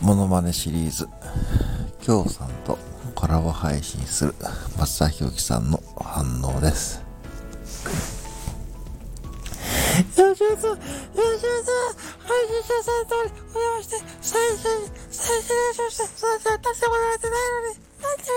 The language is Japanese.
モノマネシリーズ、今日さんとコラボ配信する松田博樹さんの反応です。よしよしよしよし配信者さん通りお邪魔して最初に最初にししそれじもらえてないのになんて